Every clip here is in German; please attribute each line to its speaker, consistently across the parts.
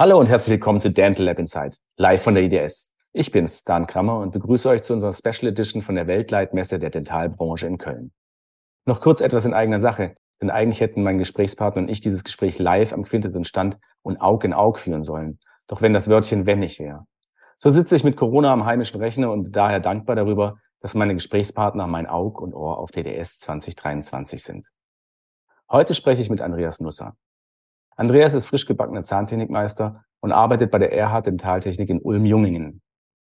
Speaker 1: Hallo und herzlich willkommen zu Dental Lab Insight, live von der IDS. Ich bin's, Dan Krammer und begrüße euch zu unserer Special Edition von der Weltleitmesse der Dentalbranche in Köln. Noch kurz etwas in eigener Sache, denn eigentlich hätten mein Gesprächspartner und ich dieses Gespräch live am Quintessenz-Stand und Aug in Aug führen sollen. Doch wenn das Wörtchen wenn nicht wäre. So sitze ich mit Corona am heimischen Rechner und bin daher dankbar darüber, dass meine Gesprächspartner mein Aug und Ohr auf TDS 2023 sind. Heute spreche ich mit Andreas Nusser. Andreas ist frisch gebackener Zahntechnikmeister und arbeitet bei der Erhard Dentaltechnik in Ulm-Jungingen.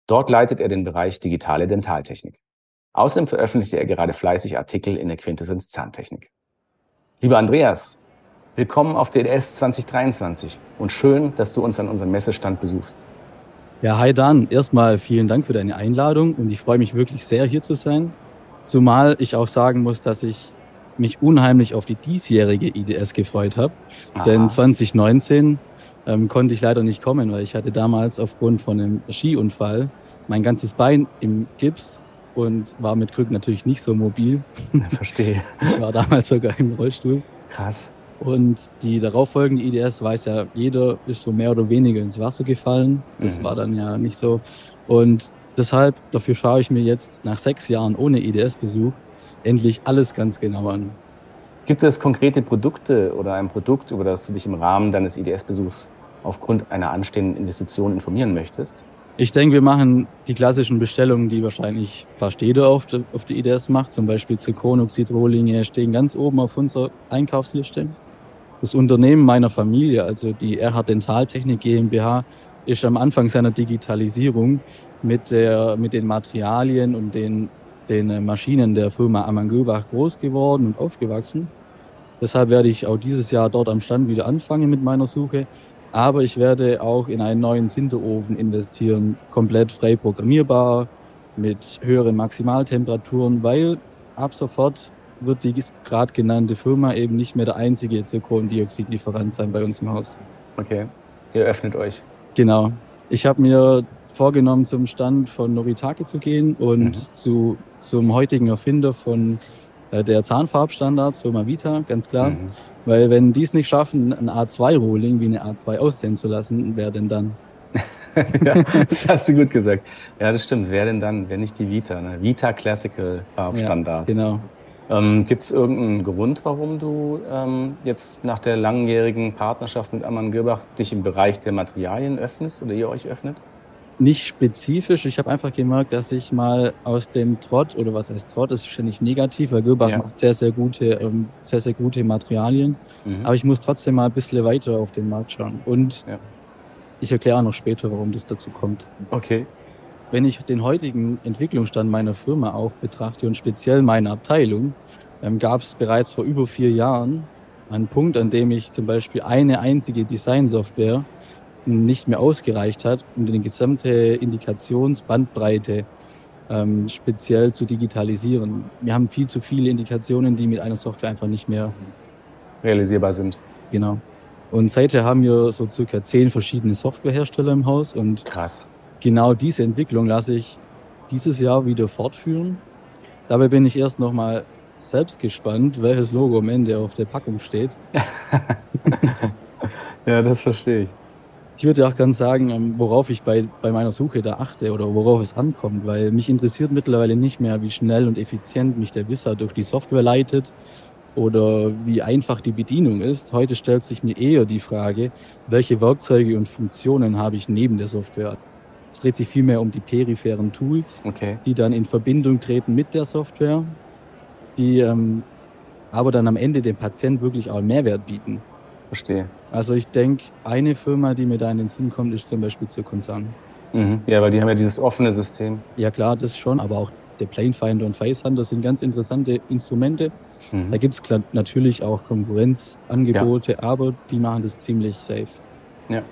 Speaker 1: Dort leitet er den Bereich digitale Dentaltechnik. Außerdem veröffentlichte er gerade fleißig Artikel in der Quintessenz Zahntechnik. Lieber Andreas, willkommen auf TDS 2023 und schön, dass du uns an unserem Messestand besuchst.
Speaker 2: Ja, hi Dan. Erstmal vielen Dank für deine Einladung und ich freue mich wirklich sehr, hier zu sein. Zumal ich auch sagen muss, dass ich mich unheimlich auf die diesjährige IDS gefreut habe. Denn 2019 ähm, konnte ich leider nicht kommen, weil ich hatte damals aufgrund von einem Skiunfall mein ganzes Bein im Gips und war mit Krücken natürlich nicht so mobil.
Speaker 1: Verstehe.
Speaker 2: Ich war damals sogar im Rollstuhl.
Speaker 1: Krass.
Speaker 2: Und die darauffolgende IDS weiß ja, jeder ist so mehr oder weniger ins Wasser gefallen. Das mhm. war dann ja nicht so. Und deshalb, dafür schaue ich mir jetzt nach sechs Jahren ohne IDS-Besuch endlich alles ganz genau an.
Speaker 1: Gibt es konkrete Produkte oder ein Produkt, über das du dich im Rahmen deines IDS-Besuchs aufgrund einer anstehenden Investition informieren möchtest?
Speaker 2: Ich denke, wir machen die klassischen Bestellungen, die wahrscheinlich fast jeder auf der, auf der IDS macht. Zum Beispiel Zirkonoxidrohlinge stehen ganz oben auf unserer Einkaufsliste. Das Unternehmen meiner Familie, also die Erhard Dentaltechnik GmbH, ist am Anfang seiner Digitalisierung mit, der, mit den Materialien und den den äh, Maschinen der Firma Amangöbach groß geworden und aufgewachsen. Deshalb werde ich auch dieses Jahr dort am Stand wieder anfangen mit meiner Suche. Aber ich werde auch in einen neuen Sinterofen investieren, komplett frei programmierbar, mit höheren Maximaltemperaturen, weil ab sofort wird die gerade genannte Firma eben nicht mehr der einzige Zirkondioxidlieferant sein bei uns im Haus.
Speaker 1: Okay, ihr öffnet euch.
Speaker 2: Genau. Ich habe mir vorgenommen, zum Stand von Noritake zu gehen und mhm. zu, zum heutigen Erfinder von äh, der Zahnfarbstandards, Firma Vita, ganz klar. Mhm. Weil wenn die es nicht schaffen, ein A2-Rolling wie eine A2 aussehen zu lassen, wer denn dann?
Speaker 1: ja, das hast du gut gesagt. Ja, das stimmt. Wer denn dann, wenn nicht die Vita? Ne? Vita Classical Farbstandard.
Speaker 2: Ja, genau.
Speaker 1: Ähm, Gibt es irgendeinen Grund, warum du ähm, jetzt nach der langjährigen Partnerschaft mit Ammann Girbach dich im Bereich der Materialien öffnest oder ihr euch öffnet?
Speaker 2: Nicht spezifisch. Ich habe einfach gemerkt, dass ich mal aus dem Trott, oder was heißt Trott, ist wahrscheinlich negativ, weil Göbach ja. macht sehr, sehr gute, ähm, sehr, sehr gute Materialien. Mhm. Aber ich muss trotzdem mal ein bisschen weiter auf den Markt schauen. Und ja. ich erkläre auch noch später, warum das dazu kommt.
Speaker 1: Okay.
Speaker 2: Wenn ich den heutigen Entwicklungsstand meiner Firma auch betrachte und speziell meine Abteilung, ähm, gab es bereits vor über vier Jahren einen Punkt, an dem ich zum Beispiel eine einzige Designsoftware nicht mehr ausgereicht hat, um die gesamte Indikationsbandbreite ähm, speziell zu digitalisieren. Wir haben viel zu viele Indikationen, die mit einer Software einfach nicht mehr
Speaker 1: realisierbar sind.
Speaker 2: Genau. Und seither haben wir so circa zehn verschiedene Softwarehersteller im Haus und
Speaker 1: krass.
Speaker 2: Genau diese Entwicklung lasse ich dieses Jahr wieder fortführen. Dabei bin ich erst noch mal selbst gespannt, welches Logo am Ende auf der Packung steht.
Speaker 1: ja, das verstehe ich
Speaker 2: ich würde auch ganz sagen, ähm, worauf ich bei, bei meiner Suche da achte oder worauf es ankommt, weil mich interessiert mittlerweile nicht mehr, wie schnell und effizient mich der Wisser durch die Software leitet oder wie einfach die Bedienung ist. Heute stellt sich mir eher die Frage, welche Werkzeuge und Funktionen habe ich neben der Software. Es dreht sich vielmehr um die peripheren Tools,
Speaker 1: okay.
Speaker 2: die dann in Verbindung treten mit der Software, die ähm, aber dann am Ende dem Patient wirklich auch einen Mehrwert bieten.
Speaker 1: Verstehe.
Speaker 2: Also ich denke, eine Firma, die mir da in den Sinn kommt, ist zum Beispiel zur Konzern.
Speaker 1: Mhm. Ja, weil die haben ja dieses offene System.
Speaker 2: Ja klar, das schon, aber auch der Planefinder und Facehunter sind ganz interessante Instrumente. Mhm. Da gibt es natürlich auch Konkurrenzangebote, ja. aber die machen das ziemlich safe.
Speaker 1: Ja. ja,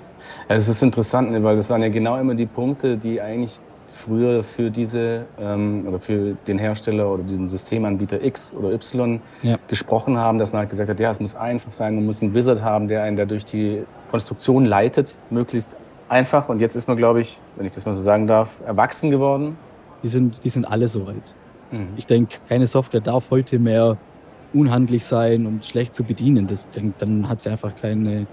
Speaker 1: das ist interessant, ne, weil das waren ja genau immer die Punkte, die eigentlich früher für diese ähm, oder für den Hersteller oder den Systemanbieter X oder Y ja. gesprochen haben, dass man halt gesagt hat, ja, es muss einfach sein, man muss einen Wizard haben, der einen da durch die Konstruktion leitet, möglichst einfach. Und jetzt ist man, glaube ich, wenn ich das mal so sagen darf, erwachsen geworden.
Speaker 2: Die sind, die sind alle soweit. Mhm. Ich denke, keine Software darf heute mehr unhandlich sein und schlecht zu bedienen. Das, dann hat sie einfach keine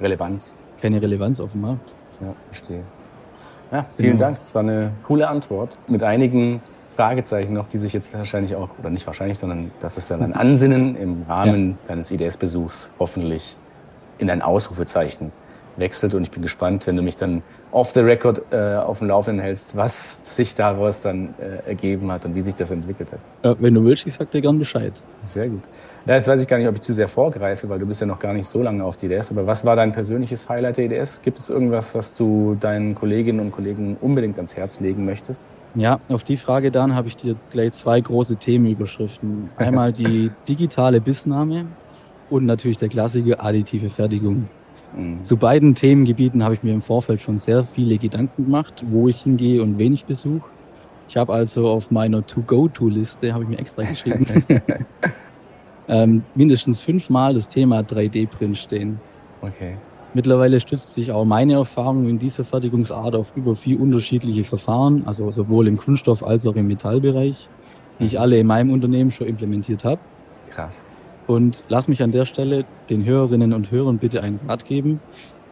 Speaker 1: Relevanz.
Speaker 2: keine Relevanz auf dem Markt.
Speaker 1: Ja, verstehe. Ja, vielen genau. Dank. Das war eine coole Antwort mit einigen Fragezeichen noch, die sich jetzt wahrscheinlich auch, oder nicht wahrscheinlich, sondern das ist dann ein Ansinnen im Rahmen ja. deines IDS-Besuchs hoffentlich in ein Ausrufezeichen wechselt. Und ich bin gespannt, wenn du mich dann off the record äh, auf dem Laufenden hältst, was sich daraus dann äh, ergeben hat und wie sich das entwickelt hat.
Speaker 2: Ja, wenn du willst, ich sag dir gern Bescheid.
Speaker 1: Sehr gut. Ja, jetzt weiß ich gar nicht, ob ich zu sehr vorgreife, weil du bist ja noch gar nicht so lange auf die IDS. Aber was war dein persönliches Highlight der IDS? Gibt es irgendwas, was du deinen Kolleginnen und Kollegen unbedingt ans Herz legen möchtest?
Speaker 2: Ja, auf die Frage dann habe ich dir gleich zwei große Themenüberschriften. Einmal die digitale Bissnahme und natürlich der Klassiker additive Fertigung. Mhm. Zu beiden Themengebieten habe ich mir im Vorfeld schon sehr viele Gedanken gemacht, wo ich hingehe und wen ich besuche. Ich habe also auf meiner To-Go-To-Liste, habe ich mir extra geschrieben, ähm, mindestens fünfmal das Thema 3D-Print stehen.
Speaker 1: Okay.
Speaker 2: Mittlerweile stützt sich auch meine Erfahrung in dieser Fertigungsart auf über vier unterschiedliche Verfahren, also sowohl im Kunststoff- als auch im Metallbereich, die ich mhm. alle in meinem Unternehmen schon implementiert habe.
Speaker 1: Krass.
Speaker 2: Und lass mich an der Stelle den Hörerinnen und Hörern bitte einen Rat geben.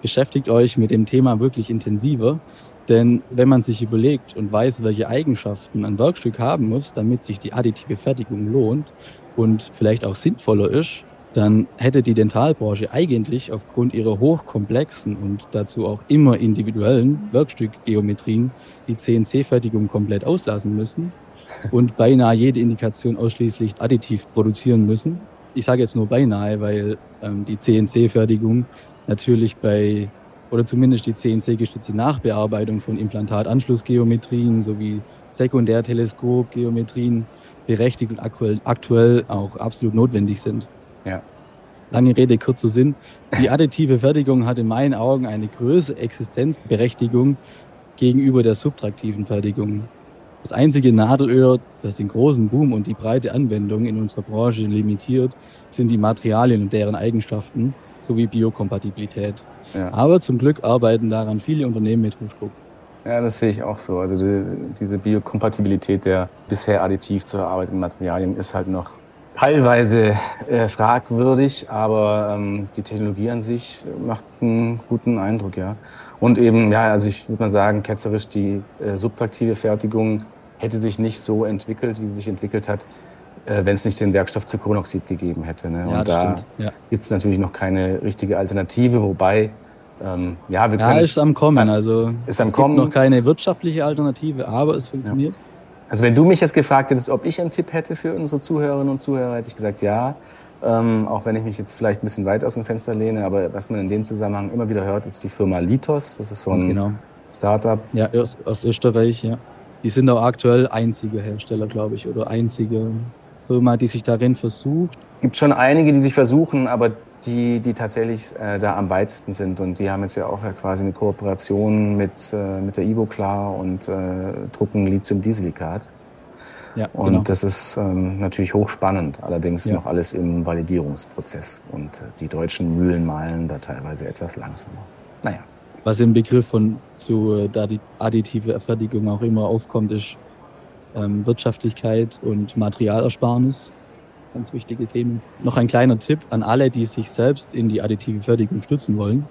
Speaker 2: Beschäftigt euch mit dem Thema wirklich intensiver. Denn wenn man sich überlegt und weiß, welche Eigenschaften ein Werkstück haben muss, damit sich die additive Fertigung lohnt und vielleicht auch sinnvoller ist, dann hätte die Dentalbranche eigentlich aufgrund ihrer hochkomplexen und dazu auch immer individuellen Werkstückgeometrien die CNC-Fertigung komplett auslassen müssen und beinahe jede Indikation ausschließlich additiv produzieren müssen ich sage jetzt nur beinahe, weil ähm, die CNC-Fertigung natürlich bei, oder zumindest die CNC-gestützte Nachbearbeitung von Implantatanschlussgeometrien sowie Sekundärteleskopgeometrien berechtigt und aktuell, aktuell auch absolut notwendig sind.
Speaker 1: Ja.
Speaker 2: Lange Rede, kurzer Sinn. Die additive Fertigung hat in meinen Augen eine größere Existenzberechtigung gegenüber der subtraktiven Fertigung. Das einzige Nadelöhr, das den großen Boom und die breite Anwendung in unserer Branche limitiert, sind die Materialien und deren Eigenschaften sowie Biokompatibilität. Ja. Aber zum Glück arbeiten daran viele Unternehmen mit Hochdruck.
Speaker 1: Ja, das sehe ich auch so. Also die, diese Biokompatibilität der bisher additiv zu erarbeiteten Materialien ist halt noch teilweise äh, fragwürdig, aber ähm, die Technologie an sich macht einen guten Eindruck, ja. Und eben, ja, also ich würde mal sagen, ketzerisch, die äh, subtraktive Fertigung hätte sich nicht so entwickelt, wie sie sich entwickelt hat, äh, wenn es nicht den Werkstoff Zirkonoxid gegeben hätte. Ne?
Speaker 2: Ja,
Speaker 1: Und da
Speaker 2: ja.
Speaker 1: gibt es natürlich noch keine richtige Alternative, wobei ähm, ja, wir können.
Speaker 2: Ja, ist am Kommen. Also
Speaker 1: ist am es Kommen.
Speaker 2: gibt noch keine wirtschaftliche Alternative, aber es funktioniert. Ja.
Speaker 1: Also wenn du mich jetzt gefragt hättest, ob ich einen Tipp hätte für unsere Zuhörerinnen und Zuhörer, hätte ich gesagt ja. Ähm, auch wenn ich mich jetzt vielleicht ein bisschen weit aus dem Fenster lehne, aber was man in dem Zusammenhang immer wieder hört, ist die Firma Litos. Das ist so ein
Speaker 2: genau.
Speaker 1: Startup.
Speaker 2: Ja, aus, aus Österreich, ja. Die sind auch aktuell einzige Hersteller, glaube ich, oder einzige Firma, die sich darin versucht.
Speaker 1: Es gibt schon einige, die sich versuchen, aber die, die tatsächlich äh, da am weitesten sind. Und die haben jetzt ja auch ja quasi eine Kooperation mit, äh, mit der Ivoclar und äh, drucken Lithium-Dieselikat. Ja, und genau. das ist ähm, natürlich hochspannend, allerdings ja. noch alles im Validierungsprozess. Und äh, die deutschen Mühlen malen da teilweise etwas langsamer. Naja.
Speaker 2: Was im Begriff von zu äh, additive Fertigung auch immer aufkommt, ist ähm, Wirtschaftlichkeit und Materialersparnis ganz wichtige Themen. Noch ein kleiner Tipp an alle, die sich selbst in die additive Fertigung stützen wollen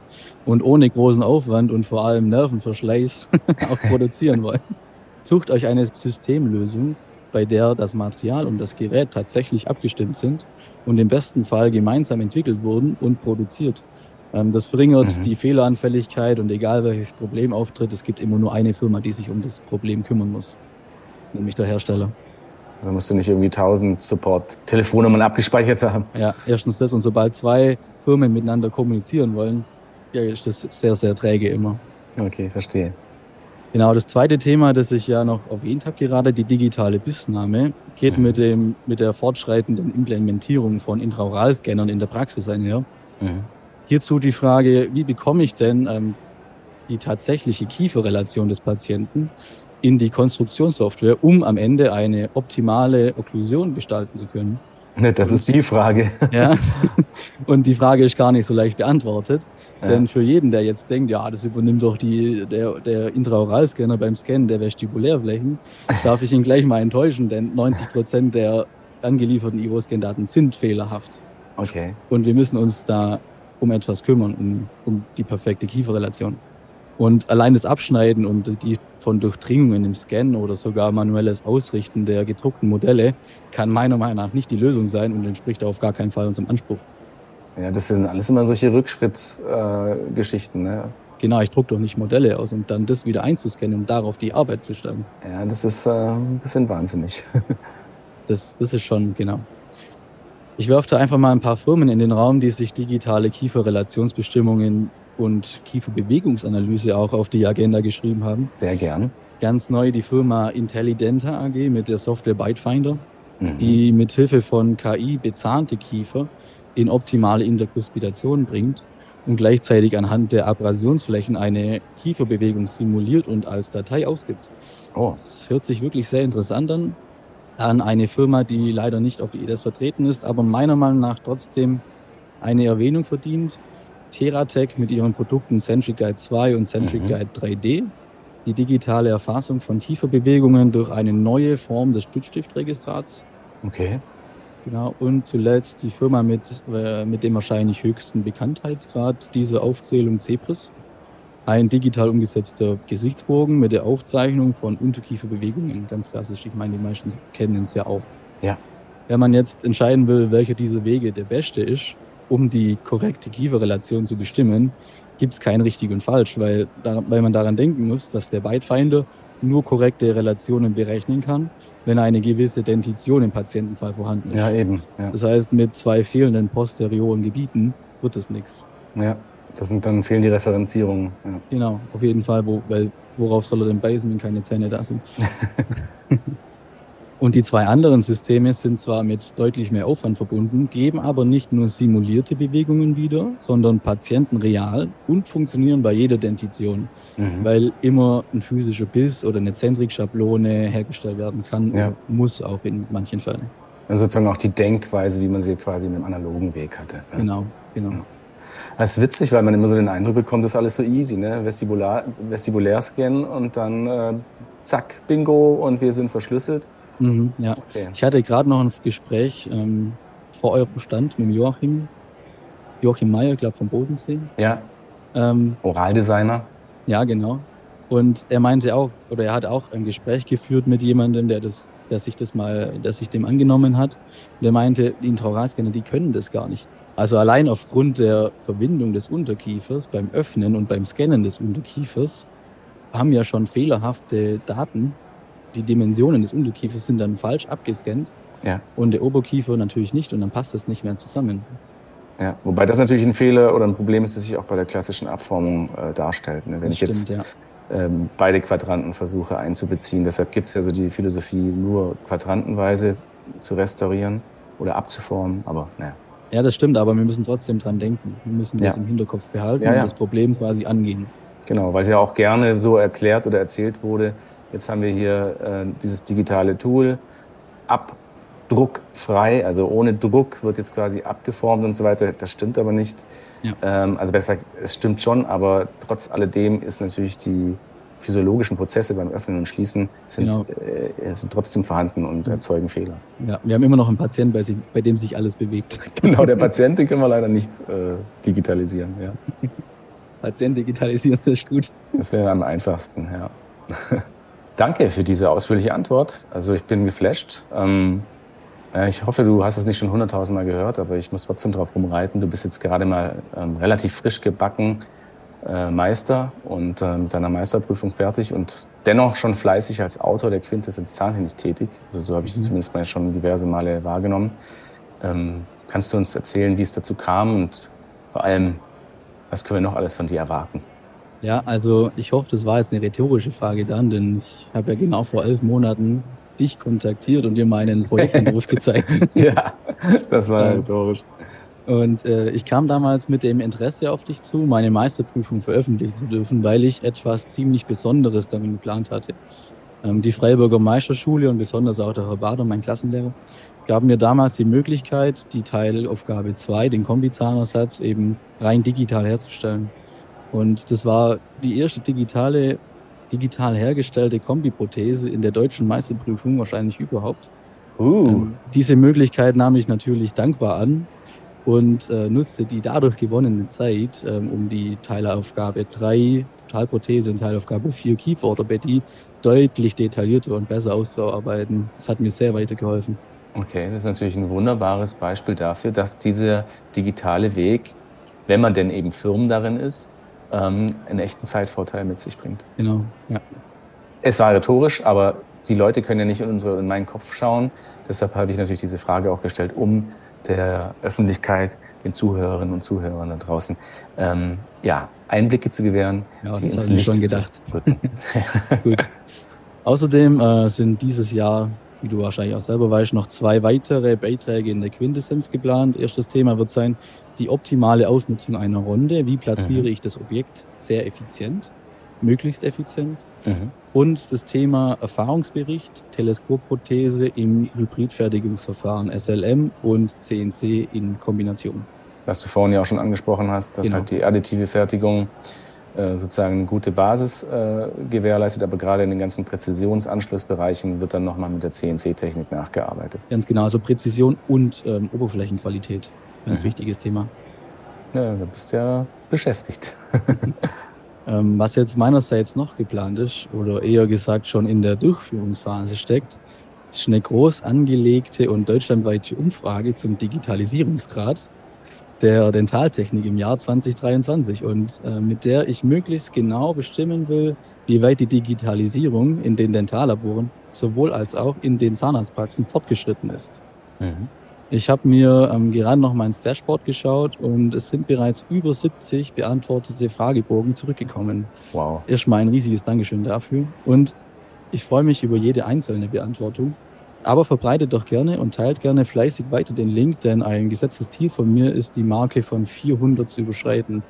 Speaker 2: und ohne großen Aufwand und vor allem Nervenverschleiß auch produzieren wollen. Sucht euch eine Systemlösung, bei der das Material und das Gerät tatsächlich abgestimmt sind und im besten Fall gemeinsam entwickelt wurden und produziert. Ähm, das verringert mhm. die Fehleranfälligkeit und egal welches Problem auftritt, es gibt immer nur eine Firma, die sich um das Problem kümmern muss, nämlich der Hersteller.
Speaker 1: Da musst du nicht irgendwie tausend Support-Telefonnummern abgespeichert haben.
Speaker 2: Ja, erstens das. Und sobald zwei Firmen miteinander kommunizieren wollen, ja, ist das sehr, sehr träge immer.
Speaker 1: Okay, verstehe.
Speaker 2: Genau, das zweite Thema, das ich ja noch erwähnt habe gerade, die digitale Bissnahme, geht mhm. mit, dem, mit der fortschreitenden Implementierung von Intraoralscannern in der Praxis einher. Mhm. Hierzu die Frage, wie bekomme ich denn ähm, die tatsächliche Kieferrelation des Patienten in die Konstruktionssoftware, um am Ende eine optimale Okklusion gestalten zu können?
Speaker 1: Das ist die Frage.
Speaker 2: Ja. Und die Frage ist gar nicht so leicht beantwortet. Ja. Denn für jeden, der jetzt denkt, ja, das übernimmt doch die, der, der Intraoralscanner beim Scannen der Vestibulärflächen, darf ich ihn gleich mal enttäuschen, denn 90 Prozent der angelieferten Ivo-Scan-Daten sind fehlerhaft.
Speaker 1: Okay.
Speaker 2: Und wir müssen uns da um etwas kümmern, um, um die perfekte Kieferrelation. Und allein das Abschneiden und die von Durchdringungen im Scan oder sogar manuelles Ausrichten der gedruckten Modelle kann meiner Meinung nach nicht die Lösung sein und entspricht auf gar keinen Fall unserem Anspruch.
Speaker 1: Ja, das sind alles immer solche Rückschrittsgeschichten. Äh, ne?
Speaker 2: Genau, ich drucke doch nicht Modelle aus, um dann das wieder einzuscannen, um darauf die Arbeit zu stellen.
Speaker 1: Ja, das ist äh, ein bisschen wahnsinnig.
Speaker 2: das, das ist schon, genau. Ich werfe da einfach mal ein paar Firmen in den Raum, die sich digitale Kieferrelationsbestimmungen und Kieferbewegungsanalyse auch auf die Agenda geschrieben haben.
Speaker 1: Sehr gern.
Speaker 2: Ganz neu die Firma Intelligenta AG mit der Software Bytefinder, mhm. die mit Hilfe von KI bezahnte Kiefer in optimale Interkuspidation bringt und gleichzeitig anhand der Abrasionsflächen eine Kieferbewegung simuliert und als Datei ausgibt. Oh. Das hört sich wirklich sehr interessant an. An eine Firma, die leider nicht auf die EDS vertreten ist, aber meiner Meinung nach trotzdem eine Erwähnung verdient. Teratec mit ihren Produkten Centric Guide 2 und Centric mhm. Guide 3D. Die digitale Erfassung von Kieferbewegungen durch eine neue Form des Stützstiftregistrats.
Speaker 1: Okay.
Speaker 2: Genau. Und zuletzt die Firma mit, äh, mit dem wahrscheinlich höchsten Bekanntheitsgrad dieser Aufzählung Cepris. Ein digital umgesetzter Gesichtsbogen mit der Aufzeichnung von Unterkieferbewegungen. Ganz klassisch. Ich meine, die meisten kennen es ja auch.
Speaker 1: Ja.
Speaker 2: Wenn man jetzt entscheiden will, welcher dieser Wege der beste ist, um die korrekte Kieferrelation zu bestimmen, gibt es kein richtig und falsch, weil, da, weil man daran denken muss, dass der Bytefinder nur korrekte Relationen berechnen kann, wenn eine gewisse Dentition im Patientenfall vorhanden ist.
Speaker 1: Ja, eben. Ja.
Speaker 2: Das heißt, mit zwei fehlenden posterioren Gebieten wird es nichts.
Speaker 1: Ja, das sind dann fehlen die Referenzierungen. Ja.
Speaker 2: Genau, auf jeden Fall, wo, weil worauf soll er denn beißen, wenn keine Zähne da sind? Und die zwei anderen Systeme sind zwar mit deutlich mehr Aufwand verbunden, geben aber nicht nur simulierte Bewegungen wieder, sondern Patienten real und funktionieren bei jeder Dentition, mhm. weil immer ein physischer Biss oder eine Zentrikschablone hergestellt werden kann ja. und muss auch in manchen Fällen.
Speaker 1: Also sozusagen auch die Denkweise, wie man sie quasi mit dem analogen Weg hatte.
Speaker 2: Ja. Genau, genau. Ja.
Speaker 1: Das ist witzig, weil man immer so den Eindruck bekommt, das ist alles so easy, ne? Vestibular, Vestibulär-Scan und dann äh, zack, Bingo und wir sind verschlüsselt.
Speaker 2: Mhm, ja. Okay. Ich hatte gerade noch ein Gespräch ähm, vor eurem Stand mit Joachim, Joachim Meyer, ich glaube vom Bodensee.
Speaker 1: Ja. Ähm, Oraldesigner.
Speaker 2: Ja, genau. Und er meinte auch, oder er hat auch ein Gespräch geführt mit jemandem, der das, der sich das mal, der sich dem angenommen hat. Und er meinte, die Intraoralscanner, die können das gar nicht. Also allein aufgrund der Verbindung des Unterkiefers beim Öffnen und beim Scannen des Unterkiefers haben ja schon fehlerhafte Daten die Dimensionen des Unterkiefers sind dann falsch abgescannt
Speaker 1: ja.
Speaker 2: und der Oberkiefer natürlich nicht und dann passt das nicht mehr zusammen.
Speaker 1: Ja, wobei das natürlich ein Fehler oder ein Problem ist, das sich auch bei der klassischen Abformung äh, darstellt. Ne? Wenn das ich stimmt, jetzt ja. ähm, beide Quadranten versuche einzubeziehen, deshalb gibt es ja so die Philosophie, nur quadrantenweise zu restaurieren oder abzuformen, aber naja.
Speaker 2: Ja, das stimmt, aber wir müssen trotzdem dran denken. Wir müssen das ja. im Hinterkopf behalten ja, und das Problem quasi angehen.
Speaker 1: Genau, weil es ja auch gerne so erklärt oder erzählt wurde, Jetzt haben wir hier äh, dieses digitale Tool, abdruckfrei, also ohne Druck wird jetzt quasi abgeformt und so weiter. Das stimmt aber nicht. Ja. Ähm, also besser gesagt, es stimmt schon, aber trotz alledem ist natürlich die physiologischen Prozesse beim Öffnen und Schließen sind, genau. äh, sind trotzdem vorhanden und erzeugen Fehler.
Speaker 2: Ja, wir haben immer noch einen Patienten, bei, sich, bei dem sich alles bewegt.
Speaker 1: genau, der Patient, den können wir leider nicht äh, digitalisieren. Ja.
Speaker 2: Patient digitalisieren, das ist gut.
Speaker 1: Das wäre am einfachsten, ja. Danke für diese ausführliche Antwort. Also ich bin geflasht. Ähm, ich hoffe, du hast es nicht schon hunderttausendmal gehört, aber ich muss trotzdem drauf rumreiten. Du bist jetzt gerade mal ähm, relativ frisch gebacken äh, Meister und äh, mit deiner Meisterprüfung fertig und dennoch schon fleißig als Autor der Quintessenz Zahnhändich tätig. Also so habe ich mhm. zumindest mal schon diverse Male wahrgenommen. Ähm, kannst du uns erzählen, wie es dazu kam und vor allem, was können wir noch alles von dir erwarten?
Speaker 2: Ja, also ich hoffe, das war jetzt eine rhetorische Frage dann, denn ich habe ja genau vor elf Monaten dich kontaktiert und dir meinen Projektentwurf gezeigt.
Speaker 1: ja, das war rhetorisch.
Speaker 2: Und äh, ich kam damals mit dem Interesse auf dich zu, meine Meisterprüfung veröffentlichen zu dürfen, weil ich etwas ziemlich Besonderes damit geplant hatte. Ähm, die Freiburger Meisterschule und besonders auch der Herr Bader, mein Klassenlehrer, gaben mir damals die Möglichkeit, die Teilaufgabe 2, den Kombizahnersatz, eben rein digital herzustellen. Und das war die erste digitale, digital hergestellte Kombiprothese in der deutschen Meisterprüfung wahrscheinlich überhaupt. Uh. Ähm, diese Möglichkeit nahm ich natürlich dankbar an. und äh, nutzte die dadurch gewonnene Zeit, ähm, um die Teilaufgabe 3 Talprothese und Teilaufgabe 4 Kieferorthopädie deutlich detaillierter und besser auszuarbeiten. Das hat mir sehr weitergeholfen.
Speaker 1: Okay, das ist natürlich ein wunderbares Beispiel dafür, dass dieser digitale Weg, wenn man denn eben firm darin ist, ähm, einen echten Zeitvorteil mit sich bringt.
Speaker 2: Genau, ja.
Speaker 1: Es war rhetorisch, aber die Leute können ja nicht in, unsere, in meinen Kopf schauen. Deshalb habe ich natürlich diese Frage auch gestellt, um der Öffentlichkeit, den Zuhörerinnen und Zuhörern da draußen, ähm, ja, Einblicke zu gewähren,
Speaker 2: ja,
Speaker 1: sie
Speaker 2: ins Licht schon gedacht. Gut. Außerdem äh, sind dieses Jahr, wie du wahrscheinlich auch selber weißt, noch zwei weitere Beiträge in der Quintessenz geplant. Erstes Thema wird sein, die optimale Ausnutzung einer Runde. Wie platziere mhm. ich das Objekt sehr effizient, möglichst effizient? Mhm. Und das Thema Erfahrungsbericht, Teleskopprothese im Hybridfertigungsverfahren SLM und CNC in Kombination.
Speaker 1: Was du vorhin ja auch schon angesprochen hast, dass genau. halt die additive Fertigung sozusagen eine gute Basis äh, gewährleistet, aber gerade in den ganzen Präzisionsanschlussbereichen wird dann nochmal mit der CNC-Technik nachgearbeitet.
Speaker 2: Ganz genau, also Präzision und ähm, Oberflächenqualität, ganz mhm. wichtiges Thema.
Speaker 1: Ja, du bist ja beschäftigt.
Speaker 2: Ähm, was jetzt meinerseits noch geplant ist, oder eher gesagt schon in der Durchführungsphase steckt, ist eine groß angelegte und deutschlandweite Umfrage zum Digitalisierungsgrad der Dentaltechnik im Jahr 2023 und äh, mit der ich möglichst genau bestimmen will, wie weit die Digitalisierung in den Dentallaboren sowohl als auch in den Zahnarztpraxen fortgeschritten ist. Mhm. Ich habe mir ähm, gerade noch mal ins Dashboard geschaut und es sind bereits über 70 beantwortete Fragebogen zurückgekommen.
Speaker 1: Wow.
Speaker 2: Erstmal ein riesiges Dankeschön dafür. Und ich freue mich über jede einzelne Beantwortung. Aber verbreitet doch gerne und teilt gerne fleißig weiter den Link, denn ein gesetztes Ziel von mir ist, die Marke von 400 zu überschreiten,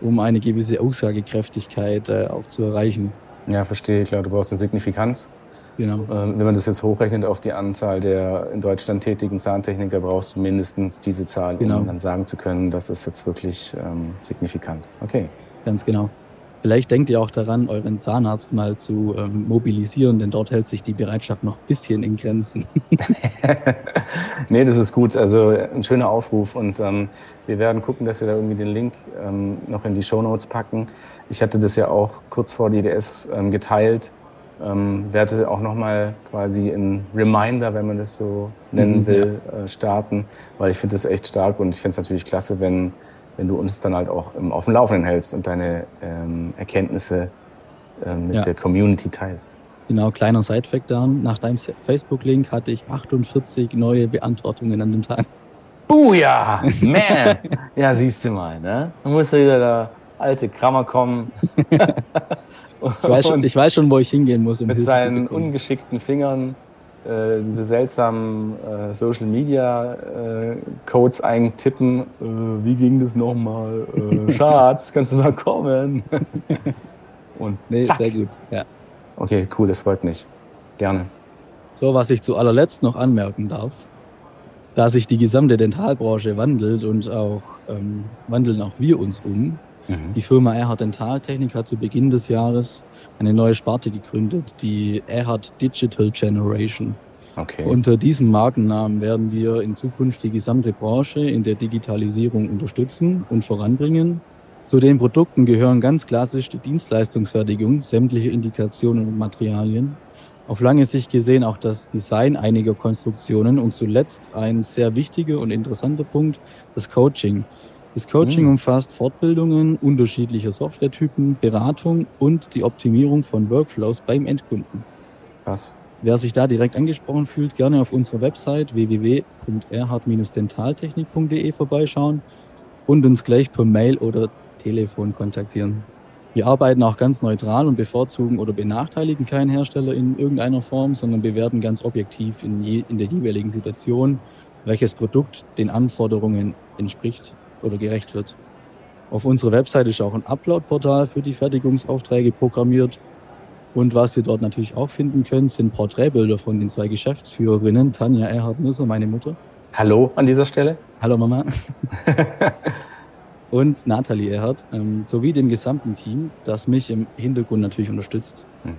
Speaker 2: um eine gewisse Aussagekräftigkeit äh, auch zu erreichen.
Speaker 1: Ja, verstehe. Ich glaube, du brauchst eine Signifikanz. Genau. Ähm, wenn man das jetzt hochrechnet auf die Anzahl der in Deutschland tätigen Zahntechniker, brauchst du mindestens diese Zahl, genau. um dann sagen zu können, das ist jetzt wirklich ähm, signifikant. Okay.
Speaker 2: Ganz genau. Vielleicht denkt ihr auch daran, euren Zahnarzt mal zu ähm, mobilisieren, denn dort hält sich die Bereitschaft noch ein bisschen in Grenzen.
Speaker 1: nee, das ist gut. Also ein schöner Aufruf. Und ähm, wir werden gucken, dass wir da irgendwie den Link ähm, noch in die Show Notes packen. Ich hatte das ja auch kurz vor DDS ähm, geteilt ähm, werde auch nochmal quasi ein Reminder, wenn man das so nennen mhm, will, ja. äh, starten, weil ich finde das echt stark und ich finde es natürlich klasse, wenn, wenn du uns dann halt auch im, auf dem Laufenden hältst und deine ähm, Erkenntnisse äh, mit ja. der Community teilst.
Speaker 2: Genau, kleiner Sidefact da. Nach deinem Facebook-Link hatte ich 48 neue Beantwortungen an dem Tag.
Speaker 1: Oh ja, man. ja, siehst du mal, ne? Dann musst du wieder da alte Krammer kommen.
Speaker 2: ich, weiß schon, ich weiß schon, wo ich hingehen muss.
Speaker 1: Um mit Hilfe seinen ungeschickten Fingern äh, diese seltsamen äh, Social Media äh, Codes eintippen. Äh, wie ging das nochmal? Äh, Schatz, kannst du mal kommen?
Speaker 2: Und nee, zack. sehr gut. Ja.
Speaker 1: Okay, cool, das freut mich. Gerne.
Speaker 2: So, was ich zu allerletzt noch anmerken darf, da sich die gesamte Dentalbranche wandelt und auch ähm, wandeln auch wir uns um, Mhm. Die Firma Erhard Dentaltechnik hat zu Beginn des Jahres eine neue Sparte gegründet, die Erhard Digital Generation. Okay. Unter diesem Markennamen werden wir in Zukunft die gesamte Branche in der Digitalisierung unterstützen und voranbringen. Zu den Produkten gehören ganz klassisch die Dienstleistungsfertigung, sämtliche Indikationen und Materialien. Auf lange Sicht gesehen auch das Design einiger Konstruktionen und zuletzt ein sehr wichtiger und interessanter Punkt, das Coaching. Das Coaching mhm. umfasst Fortbildungen unterschiedlicher Softwaretypen, Beratung und die Optimierung von Workflows beim Endkunden.
Speaker 1: Was?
Speaker 2: Wer sich da direkt angesprochen fühlt, gerne auf unserer Website www.erhard-dentaltechnik.de vorbeischauen und uns gleich per Mail oder Telefon kontaktieren. Wir arbeiten auch ganz neutral und bevorzugen oder benachteiligen keinen Hersteller in irgendeiner Form, sondern bewerten ganz objektiv in, je, in der jeweiligen Situation, welches Produkt den Anforderungen entspricht oder gerecht wird. Auf unserer Website ist auch ein Upload-Portal für die Fertigungsaufträge programmiert. Und was ihr dort natürlich auch finden könnt, sind Porträtbilder von den zwei Geschäftsführerinnen, Tanja Erhard-Nusser, meine Mutter.
Speaker 1: Hallo an dieser Stelle.
Speaker 2: Hallo Mama. und Nathalie Erhard, ähm, sowie dem gesamten Team, das mich im Hintergrund natürlich unterstützt. Hm.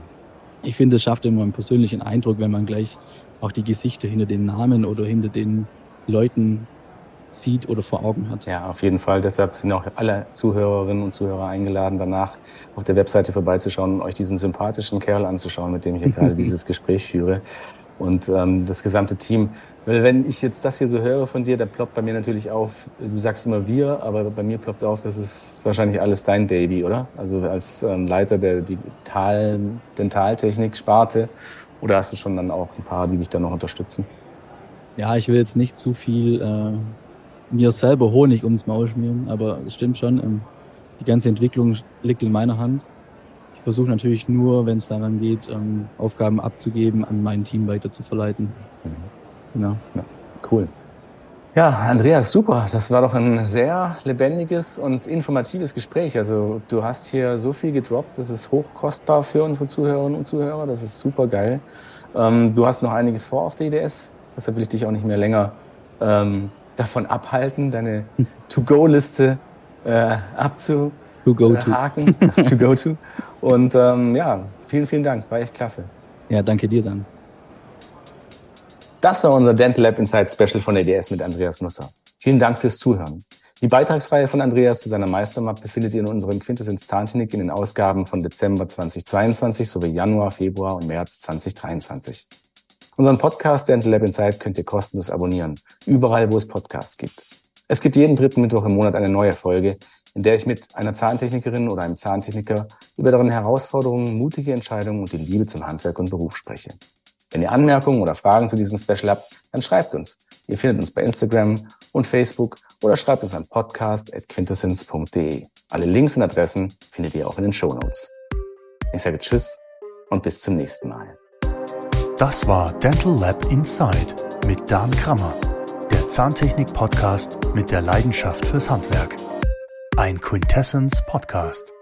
Speaker 2: Ich finde, es schafft immer einen persönlichen Eindruck, wenn man gleich auch die Gesichter hinter den Namen oder hinter den Leuten sieht oder vor Augen hat.
Speaker 1: Ja, auf jeden Fall. Deshalb sind auch alle Zuhörerinnen und Zuhörer eingeladen, danach auf der Webseite vorbeizuschauen und euch diesen sympathischen Kerl anzuschauen, mit dem ich hier gerade dieses Gespräch führe. Und ähm, das gesamte Team. Weil wenn ich jetzt das hier so höre von dir, da ploppt bei mir natürlich auf, du sagst immer wir, aber bei mir ploppt auf, das ist wahrscheinlich alles dein Baby, oder? Also als ähm, Leiter der Digital Dentaltechnik-Sparte. Oder hast du schon dann auch ein paar, die dich da noch unterstützen?
Speaker 2: Ja, ich will jetzt nicht zu viel äh, mir selber Honig ums Maul schmieren, aber es stimmt schon, ähm, die ganze Entwicklung liegt in meiner Hand. Ich versuche natürlich nur, wenn es daran geht, ähm, Aufgaben abzugeben, an mein Team weiter zu verleiten. Mhm.
Speaker 1: Genau. Ja, cool. Ja, Andreas, super. Das war doch ein sehr lebendiges und informatives Gespräch. Also du hast hier so viel gedroppt, das ist hochkostbar für unsere Zuhörerinnen und Zuhörer. Das ist super geil. Ähm, du hast noch einiges vor auf der IDS, deshalb will ich dich auch nicht mehr länger ähm, davon abhalten, deine To-Go-Liste äh, abzuhaken. To go to. to go to. Und ähm, ja, vielen, vielen Dank. War echt klasse.
Speaker 2: Ja, danke dir dann.
Speaker 1: Das war unser Dental Lab Insight Special von der EDS mit Andreas Nusser. Vielen Dank fürs Zuhören. Die Beitragsreihe von Andreas zu seiner Meistermap befindet ihr in unserem Quintessenz Zahntechnik in den Ausgaben von Dezember 2022 sowie Januar, Februar und März 2023. Unseren Podcast Dental Lab Insight könnt ihr kostenlos abonnieren, überall wo es Podcasts gibt. Es gibt jeden dritten Mittwoch im Monat eine neue Folge, in der ich mit einer Zahntechnikerin oder einem Zahntechniker über deren Herausforderungen, mutige Entscheidungen und die Liebe zum Handwerk und Beruf spreche. Wenn ihr Anmerkungen oder Fragen zu diesem Special habt, dann schreibt uns. Ihr findet uns bei Instagram und Facebook oder schreibt uns an podcast.quintessence.de. Alle Links und Adressen findet ihr auch in den Show Notes. Ich sage Tschüss und bis zum nächsten Mal.
Speaker 3: Das war Dental Lab Inside mit Dan Krammer, der Zahntechnik-Podcast mit der Leidenschaft fürs Handwerk. Ein Quintessence Podcast.